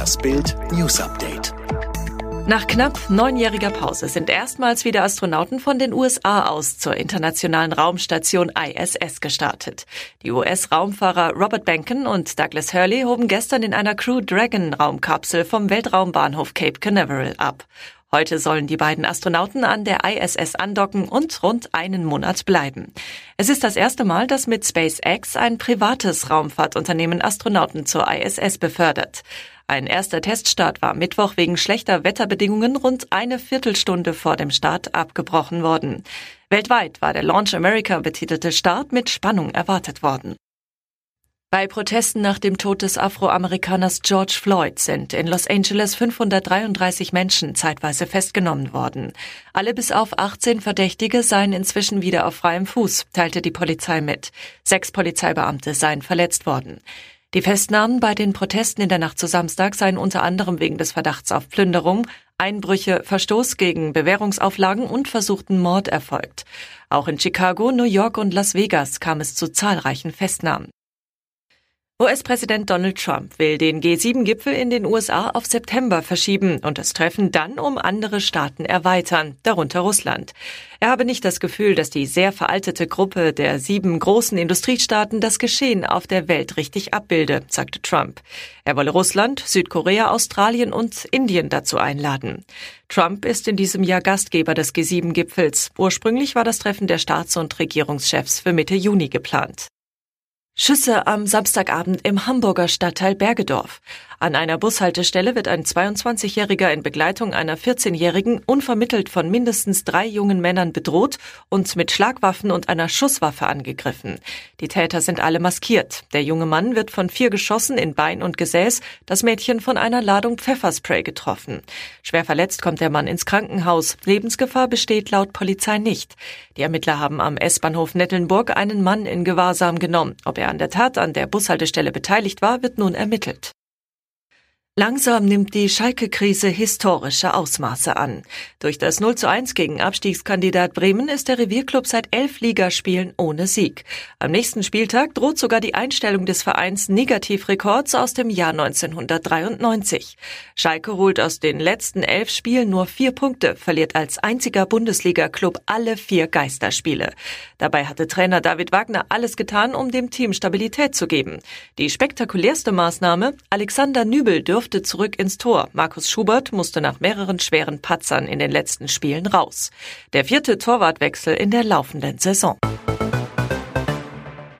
Das Bild News Update. Nach knapp neunjähriger Pause sind erstmals wieder Astronauten von den USA aus zur internationalen Raumstation ISS gestartet. Die US-Raumfahrer Robert Benken und Douglas Hurley hoben gestern in einer Crew Dragon Raumkapsel vom Weltraumbahnhof Cape Canaveral ab. Heute sollen die beiden Astronauten an der ISS andocken und rund einen Monat bleiben. Es ist das erste Mal, dass mit SpaceX ein privates Raumfahrtunternehmen Astronauten zur ISS befördert. Ein erster Teststart war Mittwoch wegen schlechter Wetterbedingungen rund eine Viertelstunde vor dem Start abgebrochen worden. Weltweit war der Launch America betitelte Start mit Spannung erwartet worden. Bei Protesten nach dem Tod des Afroamerikaners George Floyd sind in Los Angeles 533 Menschen zeitweise festgenommen worden. Alle bis auf 18 Verdächtige seien inzwischen wieder auf freiem Fuß, teilte die Polizei mit. Sechs Polizeibeamte seien verletzt worden. Die Festnahmen bei den Protesten in der Nacht zu Samstag seien unter anderem wegen des Verdachts auf Plünderung, Einbrüche, Verstoß gegen Bewährungsauflagen und versuchten Mord erfolgt. Auch in Chicago, New York und Las Vegas kam es zu zahlreichen Festnahmen. US-Präsident Donald Trump will den G7-Gipfel in den USA auf September verschieben und das Treffen dann um andere Staaten erweitern, darunter Russland. Er habe nicht das Gefühl, dass die sehr veraltete Gruppe der sieben großen Industriestaaten das Geschehen auf der Welt richtig abbilde, sagte Trump. Er wolle Russland, Südkorea, Australien und Indien dazu einladen. Trump ist in diesem Jahr Gastgeber des G7-Gipfels. Ursprünglich war das Treffen der Staats- und Regierungschefs für Mitte Juni geplant. Schüsse am Samstagabend im Hamburger Stadtteil Bergedorf. An einer Bushaltestelle wird ein 22-Jähriger in Begleitung einer 14-Jährigen unvermittelt von mindestens drei jungen Männern bedroht und mit Schlagwaffen und einer Schusswaffe angegriffen. Die Täter sind alle maskiert. Der junge Mann wird von vier Geschossen in Bein und Gesäß, das Mädchen von einer Ladung Pfefferspray getroffen. Schwer verletzt kommt der Mann ins Krankenhaus. Lebensgefahr besteht laut Polizei nicht. Die Ermittler haben am S-Bahnhof Nettelnburg einen Mann in Gewahrsam genommen. Ob er an der Tat an der Bushaltestelle beteiligt war, wird nun ermittelt. Langsam nimmt die Schalke-Krise historische Ausmaße an. Durch das 0 zu 1 gegen Abstiegskandidat Bremen ist der Revierclub seit elf Ligaspielen ohne Sieg. Am nächsten Spieltag droht sogar die Einstellung des Vereins Negativrekords aus dem Jahr 1993. Schalke holt aus den letzten elf Spielen nur vier Punkte, verliert als einziger Bundesliga-Club alle vier Geisterspiele. Dabei hatte Trainer David Wagner alles getan, um dem Team Stabilität zu geben. Die spektakulärste Maßnahme, Alexander Nübel durfte zurück ins Tor. Markus Schubert musste nach mehreren schweren Patzern in den letzten Spielen raus. Der vierte Torwartwechsel in der laufenden Saison.